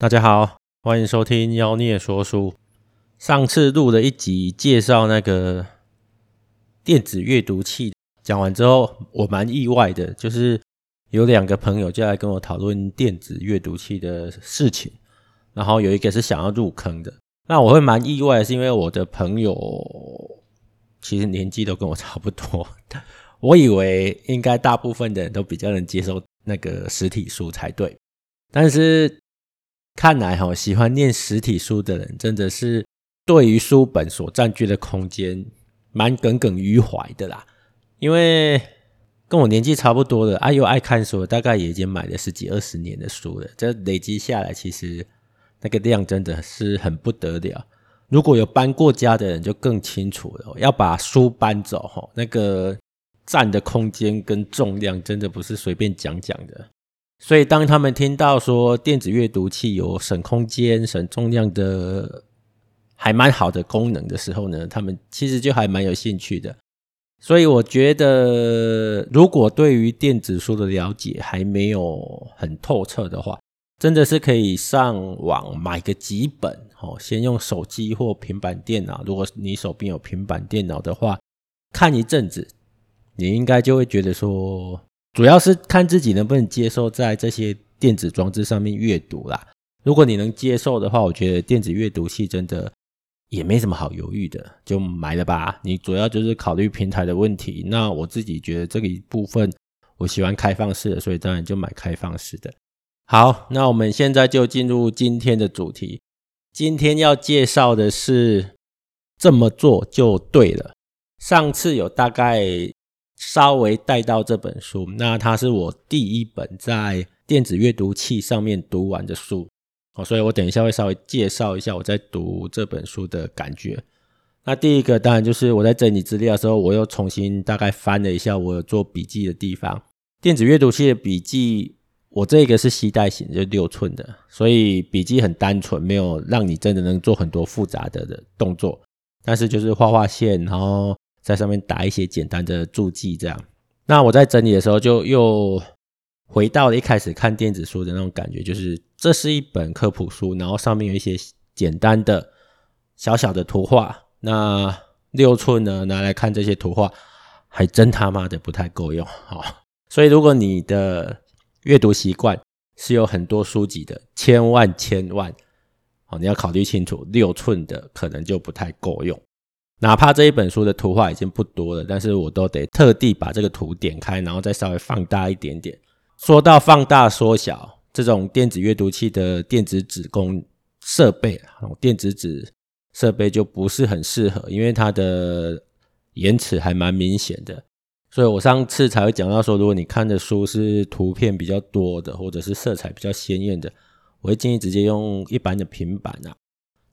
大家好，欢迎收听妖孽说书。上次录了一集介绍那个电子阅读器，讲完之后我蛮意外的，就是有两个朋友就来跟我讨论电子阅读器的事情，然后有一个是想要入坑的。那我会蛮意外是因为我的朋友其实年纪都跟我差不多，我以为应该大部分的人都比较能接受那个实体书才对，但是。看来哈，喜欢念实体书的人真的是对于书本所占据的空间蛮耿耿于怀的啦。因为跟我年纪差不多的，啊又爱看书，大概也已经买了十几二十年的书了。这累积下来，其实那个量真的是很不得了。如果有搬过家的人，就更清楚了。要把书搬走，哈，那个占的空间跟重量，真的不是随便讲讲的。所以，当他们听到说电子阅读器有省空间、省重量的，还蛮好的功能的时候呢，他们其实就还蛮有兴趣的。所以，我觉得如果对于电子书的了解还没有很透彻的话，真的是可以上网买个几本，哦，先用手机或平板电脑。如果你手边有平板电脑的话，看一阵子，你应该就会觉得说。主要是看自己能不能接受在这些电子装置上面阅读啦。如果你能接受的话，我觉得电子阅读器真的也没什么好犹豫的，就买了吧。你主要就是考虑平台的问题。那我自己觉得这个一部分我喜欢开放式的，所以当然就买开放式的。好，那我们现在就进入今天的主题。今天要介绍的是这么做就对了。上次有大概。稍微带到这本书，那它是我第一本在电子阅读器上面读完的书，哦，所以我等一下会稍微介绍一下我在读这本书的感觉。那第一个当然就是我在整理资料的时候，我又重新大概翻了一下我有做笔记的地方。电子阅读器的笔记，我这个是携带型，就六寸的，所以笔记很单纯，没有让你真的能做很多复杂的的动作，但是就是画画线，然后。在上面打一些简单的注记，这样。那我在整理的时候，就又回到了一开始看电子书的那种感觉，就是这是一本科普书，然后上面有一些简单的小小的图画。那六寸呢，拿来看这些图画，还真他妈的不太够用。好，所以如果你的阅读习惯是有很多书籍的，千万千万，好，你要考虑清楚，六寸的可能就不太够用。哪怕这一本书的图画已经不多了，但是我都得特地把这个图点开，然后再稍微放大一点点。说到放大缩小，这种电子阅读器的电子纸工设备，电子纸设备就不是很适合，因为它的延迟还蛮明显的。所以我上次才会讲到说，如果你看的书是图片比较多的，或者是色彩比较鲜艳的，我会建议直接用一般的平板啊。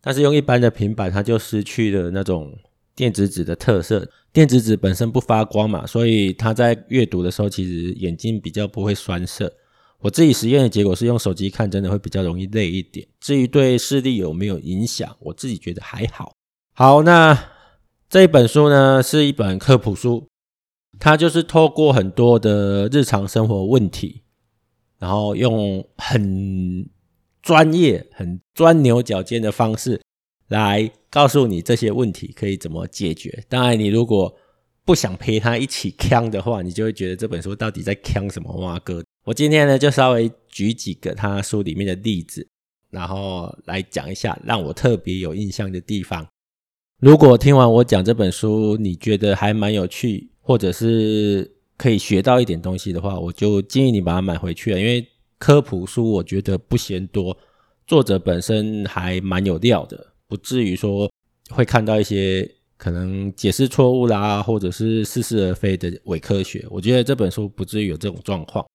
但是用一般的平板，它就失去了那种。电子纸的特色，电子纸本身不发光嘛，所以它在阅读的时候，其实眼睛比较不会酸涩。我自己实验的结果是用手机看，真的会比较容易累一点。至于对视力有没有影响，我自己觉得还好。好，那这一本书呢，是一本科普书，它就是透过很多的日常生活问题，然后用很专业、很钻牛角尖的方式。来告诉你这些问题可以怎么解决。当然，你如果不想陪他一起呛的话，你就会觉得这本书到底在呛什么哇哥。我今天呢，就稍微举几个他书里面的例子，然后来讲一下让我特别有印象的地方。如果听完我讲这本书，你觉得还蛮有趣，或者是可以学到一点东西的话，我就建议你把它买回去了。因为科普书我觉得不嫌多，作者本身还蛮有料的。不至于说会看到一些可能解释错误啦，或者是似是而非的伪科学。我觉得这本书不至于有这种状况。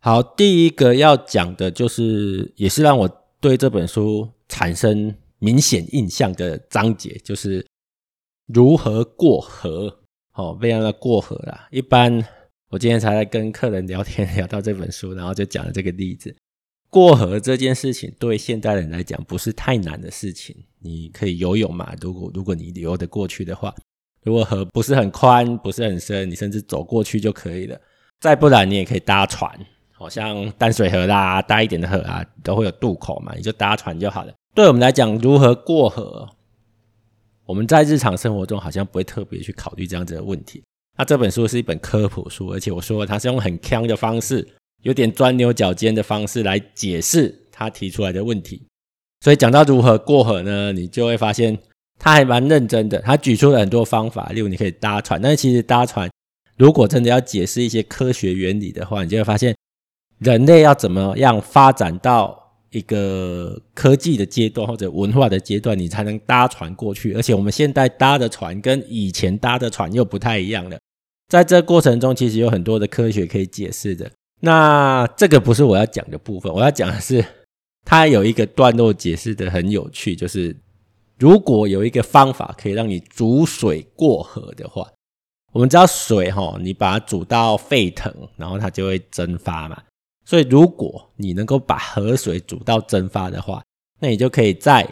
好，第一个要讲的就是，也是让我对这本书产生明显印象的章节，就是如何过河。哦，非常的过河啦。一般我今天才在跟客人聊天，聊到这本书，然后就讲了这个例子。过河这件事情对现代人来讲不是太难的事情，你可以游泳嘛。如果如果你游得过去的话，如果河不是很宽，不是很深，你甚至走过去就可以了。再不然你也可以搭船，好像淡水河啦，大一点的河啊，都会有渡口嘛，你就搭船就好了。对我们来讲，如何过河，我们在日常生活中好像不会特别去考虑这样子的问题。那这本书是一本科普书，而且我说，它是用很锵的方式，有点钻牛角尖的方式来解释他提出来的问题。所以讲到如何过河呢，你就会发现他还蛮认真的。他举出了很多方法，例如你可以搭船，但是其实搭船如果真的要解释一些科学原理的话，你就会发现人类要怎么样发展到一个科技的阶段或者文化的阶段，你才能搭船过去。而且我们现在搭的船跟以前搭的船又不太一样了。在这过程中，其实有很多的科学可以解释的。那这个不是我要讲的部分，我要讲的是，它有一个段落解释的很有趣，就是如果有一个方法可以让你煮水过河的话，我们知道水齁，你把它煮到沸腾，然后它就会蒸发嘛。所以如果你能够把河水煮到蒸发的话，那你就可以在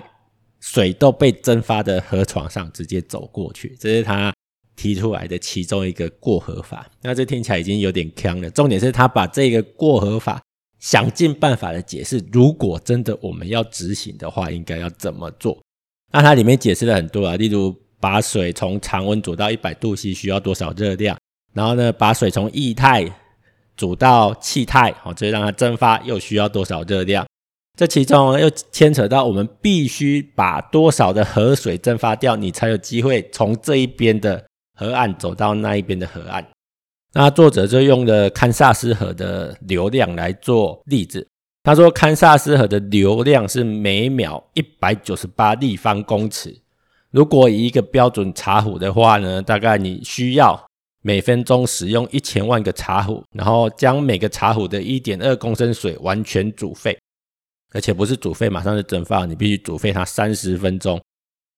水都被蒸发的河床上直接走过去，这是他。提出来的其中一个过河法，那这听起来已经有点坑了。重点是他把这个过河法想尽办法的解释，如果真的我们要执行的话，应该要怎么做？那它里面解释了很多啊，例如把水从常温煮到一百度 C 需要多少热量，然后呢，把水从液态煮到气态，好，这让它蒸发又需要多少热量？这其中又牵扯到我们必须把多少的河水蒸发掉，你才有机会从这一边的。河岸走到那一边的河岸，那作者就用了堪萨斯河的流量来做例子。他说，堪萨斯河的流量是每秒一百九十八立方公尺。如果以一个标准茶壶的话呢，大概你需要每分钟使用一千万个茶壶，然后将每个茶壶的一点二公升水完全煮沸，而且不是煮沸马上就蒸发，你必须煮沸它三十分钟。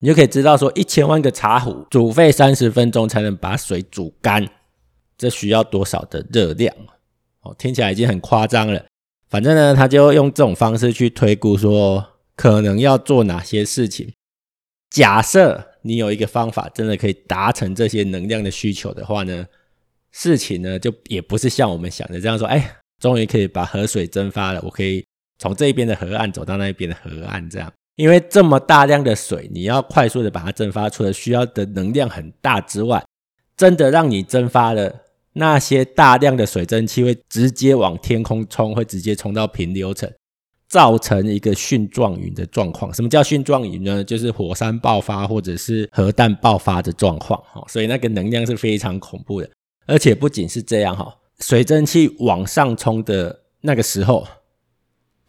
你就可以知道说，一千万个茶壶煮沸三十分钟才能把水煮干，这需要多少的热量？哦，听起来已经很夸张了。反正呢，他就用这种方式去推估说，可能要做哪些事情。假设你有一个方法，真的可以达成这些能量的需求的话呢，事情呢就也不是像我们想的这样说，哎，终于可以把河水蒸发了，我可以从这边的河岸走到那边的河岸这样。因为这么大量的水，你要快速的把它蒸发出来，需要的能量很大之外，真的让你蒸发了那些大量的水蒸气会直接往天空冲，会直接冲到平流层，造成一个蕈状云的状况。什么叫蕈状云呢？就是火山爆发或者是核弹爆发的状况。哈，所以那个能量是非常恐怖的。而且不仅是这样，哈，水蒸气往上冲的那个时候。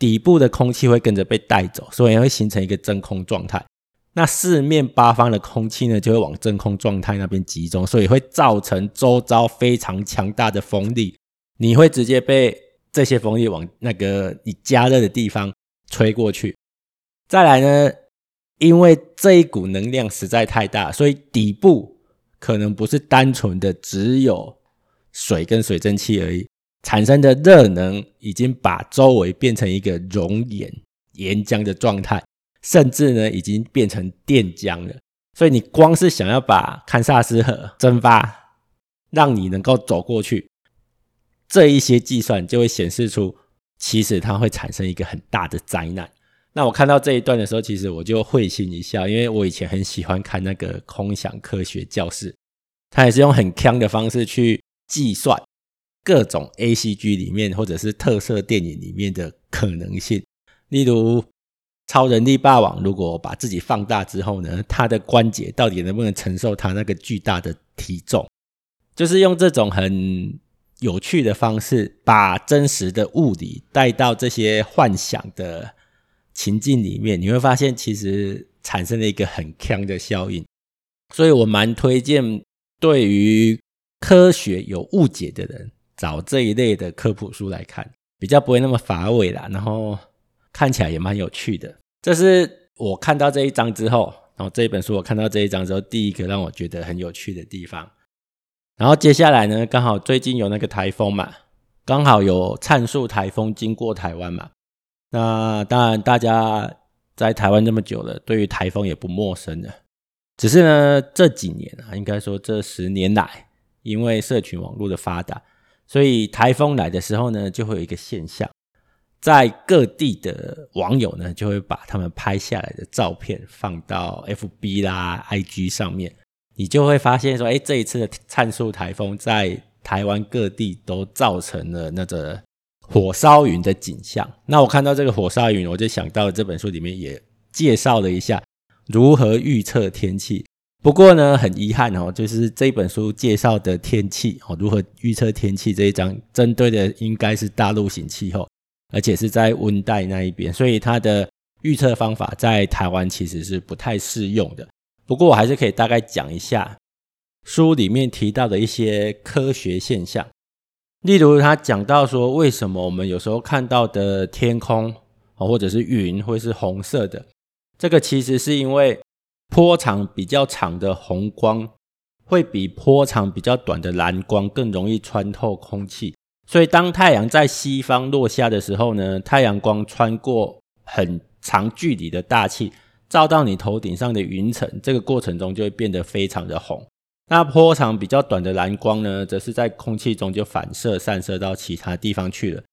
底部的空气会跟着被带走，所以会形成一个真空状态。那四面八方的空气呢，就会往真空状态那边集中，所以会造成周遭非常强大的风力。你会直接被这些风力往那个你加热的地方吹过去。再来呢，因为这一股能量实在太大，所以底部可能不是单纯的只有水跟水蒸气而已。产生的热能已经把周围变成一个熔岩岩浆的状态，甚至呢已经变成电浆了。所以你光是想要把堪萨斯河蒸发，让你能够走过去，这一些计算就会显示出，其实它会产生一个很大的灾难。那我看到这一段的时候，其实我就会心一笑，因为我以前很喜欢看那个空想科学教室，他也是用很锵的方式去计算。各种 ACG 里面，或者是特色电影里面的可能性，例如超人力霸王，如果把自己放大之后呢，他的关节到底能不能承受他那个巨大的体重？就是用这种很有趣的方式，把真实的物理带到这些幻想的情境里面，你会发现其实产生了一个很强的效应。所以我蛮推荐对于科学有误解的人。找这一类的科普书来看，比较不会那么乏味啦，然后看起来也蛮有趣的。这是我看到这一章之后，然后这一本书我看到这一章之后，第一个让我觉得很有趣的地方。然后接下来呢，刚好最近有那个台风嘛，刚好有灿树台风经过台湾嘛。那当然，大家在台湾这么久了，对于台风也不陌生了。只是呢，这几年啊，应该说这十年来，因为社群网络的发达。所以台风来的时候呢，就会有一个现象，在各地的网友呢，就会把他们拍下来的照片放到 FB 啦、IG 上面，你就会发现说，哎，这一次的灿数台风在台湾各地都造成了那个火烧云的景象。那我看到这个火烧云，我就想到这本书里面也介绍了一下如何预测天气。不过呢，很遗憾哦，就是这本书介绍的天气哦，如何预测天气这一章，针对的应该是大陆型气候，而且是在温带那一边，所以它的预测方法在台湾其实是不太适用的。不过我还是可以大概讲一下书里面提到的一些科学现象，例如他讲到说，为什么我们有时候看到的天空或者是云会是红色的，这个其实是因为。波长比较长的红光会比波长比较短的蓝光更容易穿透空气，所以当太阳在西方落下的时候呢，太阳光穿过很长距离的大气，照到你头顶上的云层，这个过程中就会变得非常的红。那波长比较短的蓝光呢，则是在空气中就反射散射到其他地方去了。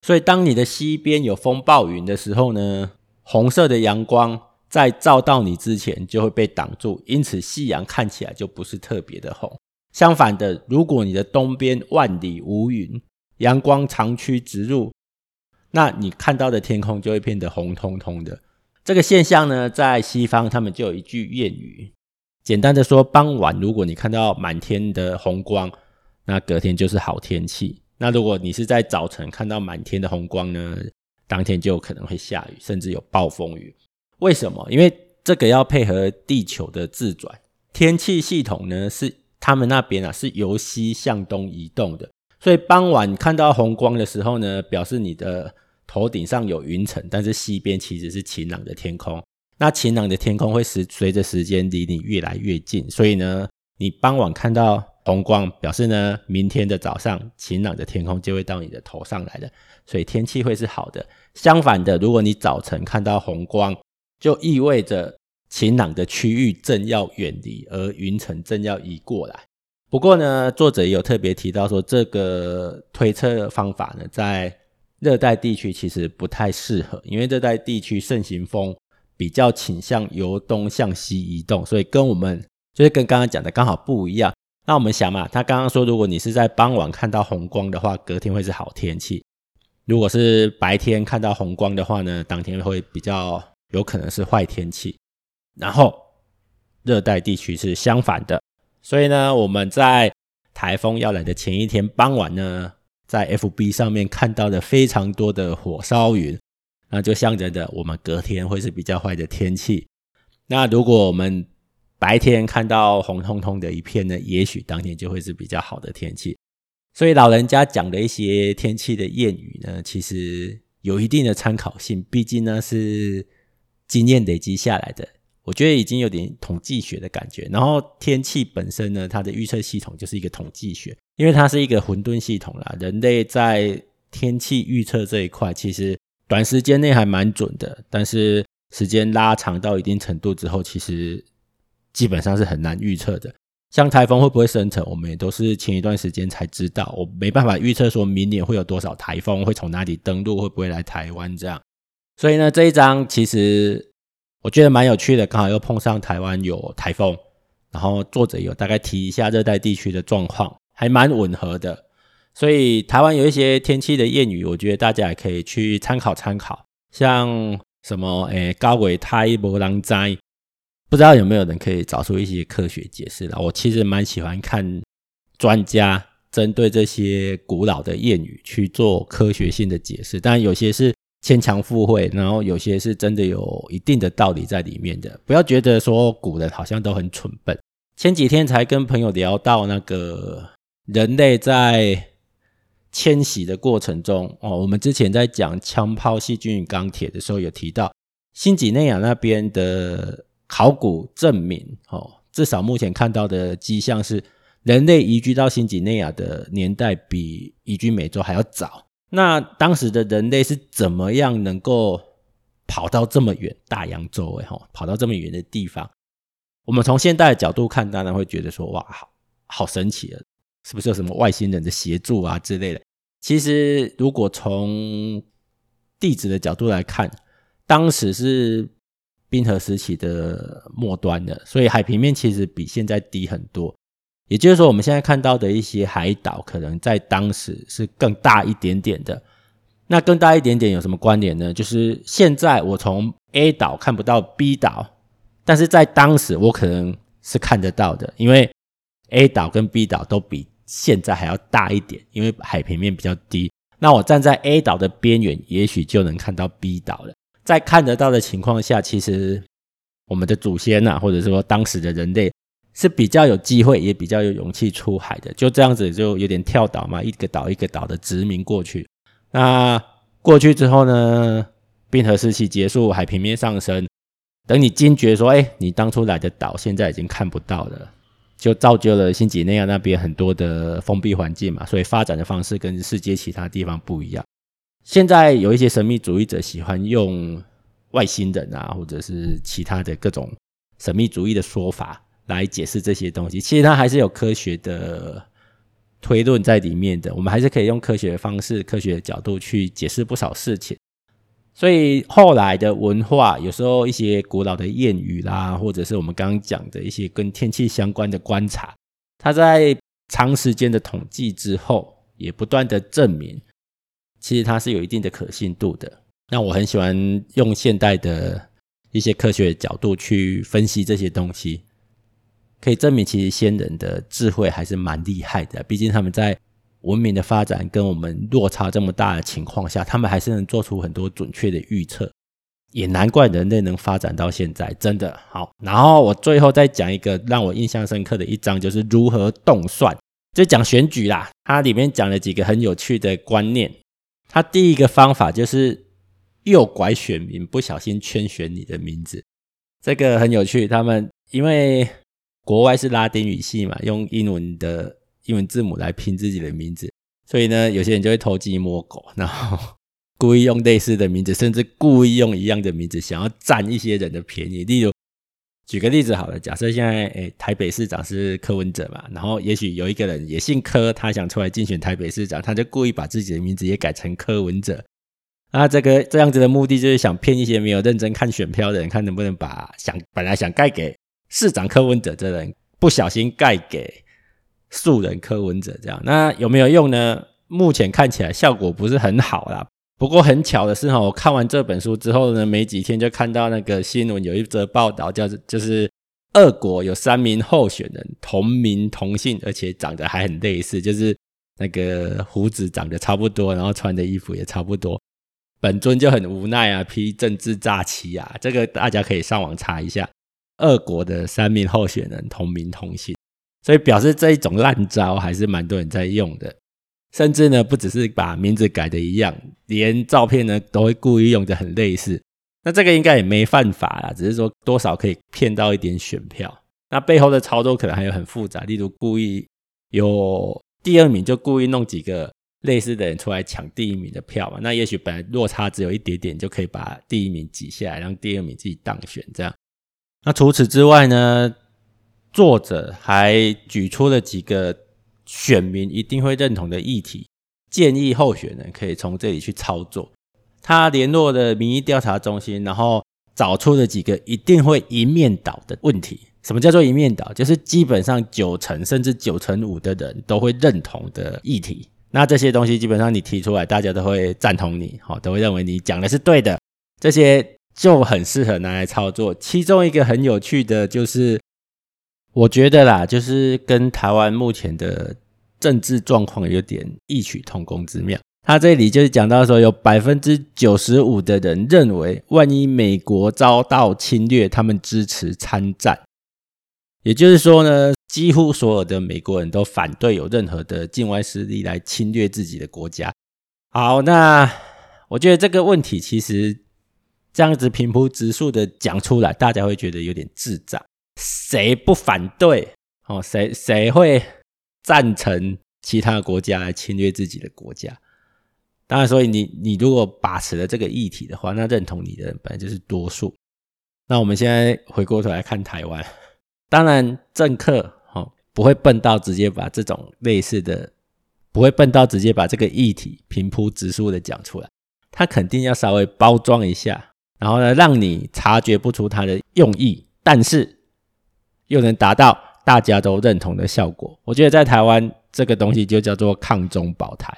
所以当你的西边有风暴云的时候呢，红色的阳光。在照到你之前就会被挡住，因此夕阳看起来就不是特别的红。相反的，如果你的东边万里无云，阳光长驱直入，那你看到的天空就会变得红彤彤的。这个现象呢，在西方他们就有一句谚语，简单的说，傍晚如果你看到满天的红光，那隔天就是好天气。那如果你是在早晨看到满天的红光呢，当天就可能会下雨，甚至有暴风雨。为什么？因为这个要配合地球的自转，天气系统呢，是他们那边啊是由西向东移动的，所以傍晚看到红光的时候呢，表示你的头顶上有云层，但是西边其实是晴朗的天空。那晴朗的天空会随随着时间离你越来越近，所以呢，你傍晚看到红光，表示呢，明天的早上晴朗的天空就会到你的头上来了，所以天气会是好的。相反的，如果你早晨看到红光，就意味着晴朗的区域正要远离，而云层正要移过来。不过呢，作者也有特别提到说，这个推测方法呢，在热带地区其实不太适合，因为热带地区盛行风比较倾向由东向西移动，所以跟我们就是跟刚刚讲的刚好不一样。那我们想嘛，他刚刚说，如果你是在傍晚看到红光的话，隔天会是好天气；如果是白天看到红光的话呢，当天会比较。有可能是坏天气，然后热带地区是相反的，所以呢，我们在台风要来的前一天傍晚呢，在 FB 上面看到了非常多的火烧云，那就象征着我们隔天会是比较坏的天气。那如果我们白天看到红彤彤的一片呢，也许当天就会是比较好的天气。所以老人家讲的一些天气的谚语呢，其实有一定的参考性，毕竟呢是。经验累积下来的，我觉得已经有点统计学的感觉。然后天气本身呢，它的预测系统就是一个统计学，因为它是一个混沌系统啦。人类在天气预测这一块，其实短时间内还蛮准的，但是时间拉长到一定程度之后，其实基本上是很难预测的。像台风会不会生成，我们也都是前一段时间才知道。我没办法预测说明年会有多少台风会从哪里登陆，会不会来台湾这样。所以呢，这一章其实我觉得蛮有趣的，刚好又碰上台湾有台风，然后作者有大概提一下热带地区的状况，还蛮吻合的。所以台湾有一些天气的谚语，我觉得大家也可以去参考参考，像什么诶高纬台无人知，不知道有没有人可以找出一些科学解释啦。我其实蛮喜欢看专家针对这些古老的谚语去做科学性的解释，但有些是。牵强附会，然后有些是真的有一定的道理在里面的。不要觉得说古人好像都很蠢笨。前几天才跟朋友聊到那个人类在迁徙的过程中哦，我们之前在讲枪炮、细菌与钢铁的时候，有提到新几内亚那边的考古证明哦，至少目前看到的迹象是，人类移居到新几内亚的年代比移居美洲还要早。那当时的人类是怎么样能够跑到这么远大洋洲诶吼，跑到这么远的地方？我们从现代的角度看，当然会觉得说哇，好好神奇啊。是不是有什么外星人的协助啊之类的？其实，如果从地质的角度来看，当时是冰河时期的末端的，所以海平面其实比现在低很多。也就是说，我们现在看到的一些海岛，可能在当时是更大一点点的。那更大一点点有什么关联呢？就是现在我从 A 岛看不到 B 岛，但是在当时我可能是看得到的，因为 A 岛跟 B 岛都比现在还要大一点，因为海平面比较低。那我站在 A 岛的边缘，也许就能看到 B 岛了。在看得到的情况下，其实我们的祖先啊，或者说当时的人类是比较有机会，也比较有勇气出海的。就这样子，就有点跳岛嘛，一个岛一个岛的殖民过去。那过去之后呢，冰河时期结束，海平面上升，等你惊觉说，哎，你当初来的岛现在已经看不到了。就造就了新几内亚那边很多的封闭环境嘛，所以发展的方式跟世界其他地方不一样。现在有一些神秘主义者喜欢用外星人啊，或者是其他的各种神秘主义的说法来解释这些东西。其实它还是有科学的推论在里面的，我们还是可以用科学的方式、科学的角度去解释不少事情。所以后来的文化，有时候一些古老的谚语啦，或者是我们刚刚讲的一些跟天气相关的观察，它在长时间的统计之后，也不断的证明，其实它是有一定的可信度的。那我很喜欢用现代的一些科学角度去分析这些东西，可以证明其实先人的智慧还是蛮厉害的，毕竟他们在。文明的发展跟我们落差这么大的情况下，他们还是能做出很多准确的预测，也难怪人类能发展到现在，真的好。然后我最后再讲一个让我印象深刻的一章，就是如何动算，就讲选举啦。它里面讲了几个很有趣的观念。它第一个方法就是诱拐选民，不小心圈选你的名字，这个很有趣。他们因为国外是拉丁语系嘛，用英文的。英文字母来拼自己的名字，所以呢，有些人就会偷鸡摸狗，然后故意用类似的名字，甚至故意用一样的名字，想要占一些人的便宜。例如，举个例子好了，假设现在诶台北市长是柯文哲嘛，然后也许有一个人也姓柯，他想出来竞选台北市长，他就故意把自己的名字也改成柯文哲。那这个这样子的目的就是想骗一些没有认真看选票的人，看能不能把想本来想盖给市长柯文哲这人，不小心盖给。素人柯文哲这样，那有没有用呢？目前看起来效果不是很好啦。不过很巧的是哈，我看完这本书之后呢，没几天就看到那个新闻有一则报道，叫就是俄国有三名候选人同名同姓，而且长得还很类似，就是那个胡子长得差不多，然后穿的衣服也差不多。本尊就很无奈啊，批政治诈欺啊，这个大家可以上网查一下，俄国的三名候选人同名同姓。所以表示这一种烂招还是蛮多人在用的，甚至呢不只是把名字改的一样，连照片呢都会故意用的很类似。那这个应该也没犯法啦，只是说多少可以骗到一点选票。那背后的操作可能还有很复杂，例如故意有第二名就故意弄几个类似的人出来抢第一名的票嘛。那也许本来落差只有一点点，就可以把第一名挤下来，让第二名自己当选这样。那除此之外呢？作者还举出了几个选民一定会认同的议题，建议候选人可以从这里去操作。他联络了民意调查中心，然后找出了几个一定会一面倒的问题。什么叫做一面倒？就是基本上九成甚至九成五的人都会认同的议题。那这些东西基本上你提出来，大家都会赞同你，好，都会认为你讲的是对的。这些就很适合拿来操作。其中一个很有趣的就是。我觉得啦，就是跟台湾目前的政治状况有点异曲同工之妙。他这里就是讲到说，有百分之九十五的人认为，万一美国遭到侵略，他们支持参战。也就是说呢，几乎所有的美国人都反对有任何的境外势力来侵略自己的国家。好，那我觉得这个问题其实这样子平铺直述的讲出来，大家会觉得有点智障。谁不反对？哦，谁谁会赞成其他国家来侵略自己的国家？当然，所以你你如果把持了这个议题的话，那认同你的人本来就是多数。那我们现在回过头来看台湾，当然政客哦，不会笨到直接把这种类似的，不会笨到直接把这个议题平铺直述的讲出来，他肯定要稍微包装一下，然后呢，让你察觉不出他的用意，但是又能达到大家都认同的效果。我觉得在台湾这个东西就叫做抗中保台。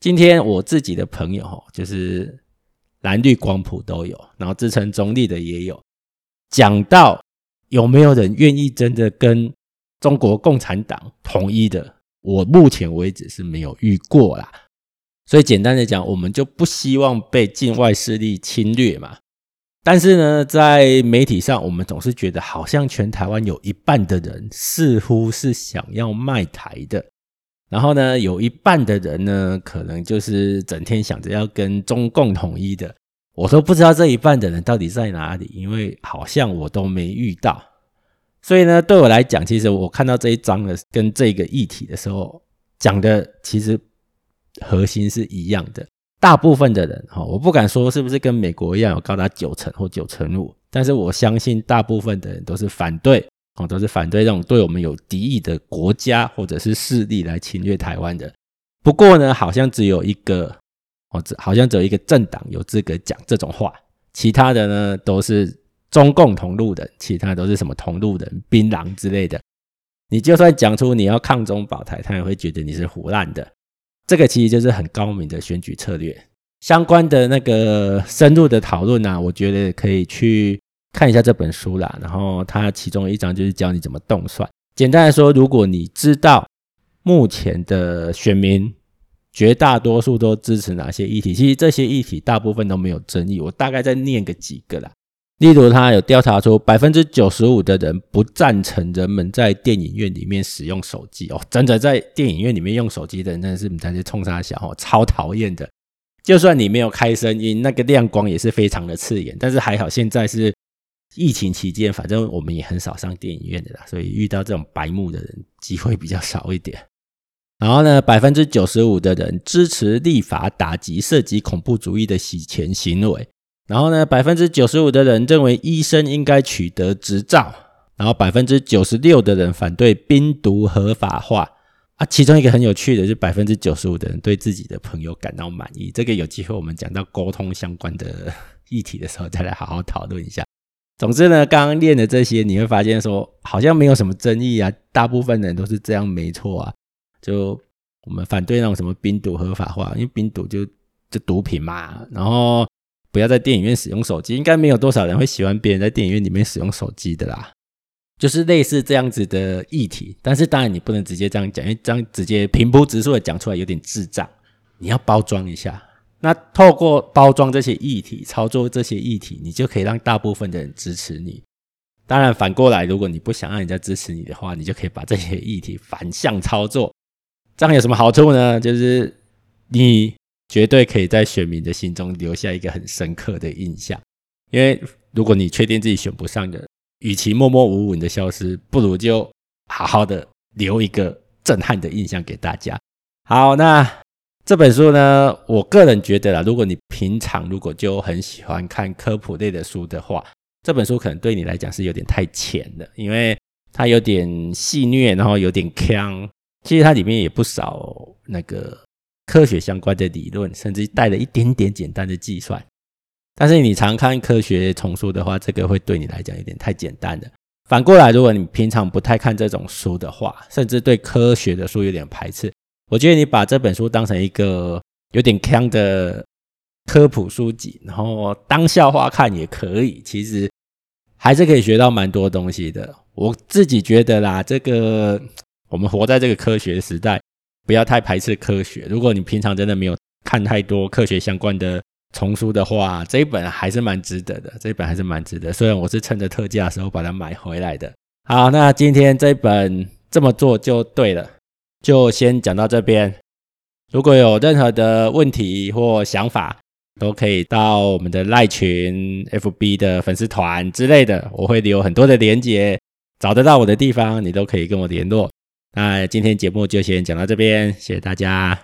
今天我自己的朋友就是蓝绿光谱都有，然后自称中立的也有，讲到有没有人愿意真的跟中国共产党统一的，我目前为止是没有遇过啦。所以简单的讲，我们就不希望被境外势力侵略嘛。但是呢，在媒体上，我们总是觉得好像全台湾有一半的人似乎是想要卖台的，然后呢，有一半的人呢，可能就是整天想着要跟中共统一的。我都不知道这一半的人到底在哪里，因为好像我都没遇到。所以呢，对我来讲，其实我看到这一章的跟这个议题的时候，讲的其实核心是一样的。大部分的人哈，我不敢说是不是跟美国一样有高达九成或九成五，但是我相信大部分的人都是反对哦，都是反对这种对我们有敌意的国家或者是势力来侵略台湾的。不过呢，好像只有一个哦，好像只有一个政党有资格讲这种话，其他的呢都是。中共同路人，其他都是什么同路人、槟榔之类的。你就算讲出你要抗中保台，他也会觉得你是胡烂的。这个其实就是很高明的选举策略。相关的那个深入的讨论啊，我觉得可以去看一下这本书啦。然后它其中一章就是教你怎么动算。简单来说，如果你知道目前的选民绝大多数都支持哪些议题，其实这些议题大部分都没有争议。我大概再念个几个啦。例如，他有调查出百分之九十五的人不赞成人们在电影院里面使用手机哦，真的在电影院里面用手机的人真的是你在这冲三小哦，超讨厌的。就算你没有开声音，那个亮光也是非常的刺眼。但是还好现在是疫情期间，反正我们也很少上电影院的啦，所以遇到这种白目的人机会比较少一点。然后呢，百分之九十五的人支持立法打击涉及恐怖主义的洗钱行为。然后呢，百分之九十五的人认为医生应该取得执照，然后百分之九十六的人反对冰毒合法化啊。其中一个很有趣的，是百分之九十五的人对自己的朋友感到满意。这个有机会我们讲到沟通相关的议题的时候，再来好好讨论一下。总之呢，刚刚练的这些，你会发现说好像没有什么争议啊，大部分人都是这样，没错啊。就我们反对那种什么冰毒合法化，因为冰毒就就毒品嘛，然后。不要在电影院使用手机，应该没有多少人会喜欢别人在电影院里面使用手机的啦。就是类似这样子的议题，但是当然你不能直接这样讲，因为这样直接平铺直述的讲出来有点智障。你要包装一下，那透过包装这些议题，操作这些议题，你就可以让大部分的人支持你。当然反过来，如果你不想让人家支持你的话，你就可以把这些议题反向操作。这样有什么好处呢？就是你。绝对可以在选民的心中留下一个很深刻的印象，因为如果你确定自己选不上的，与其默默无闻的消失，不如就好好的留一个震撼的印象给大家。好，那这本书呢，我个人觉得啦，如果你平常如果就很喜欢看科普类的书的话，这本书可能对你来讲是有点太浅的，因为它有点戏谑，然后有点锵，其实它里面也不少那个。科学相关的理论，甚至带了一点点简单的计算。但是你常看科学丛书的话，这个会对你来讲有点太简单了。反过来，如果你平常不太看这种书的话，甚至对科学的书有点排斥，我觉得你把这本书当成一个有点坑的科普书籍，然后当笑话看也可以。其实还是可以学到蛮多东西的。我自己觉得啦，这个我们活在这个科学时代。不要太排斥科学。如果你平常真的没有看太多科学相关的丛书的话，这一本还是蛮值得的。这一本还是蛮值得。虽然我是趁着特价的时候把它买回来的。好，那今天这一本这么做就对了，就先讲到这边。如果有任何的问题或想法，都可以到我们的赖群、FB 的粉丝团之类的，我会留很多的连结，找得到我的地方，你都可以跟我联络。那今天节目就先讲到这边，谢谢大家。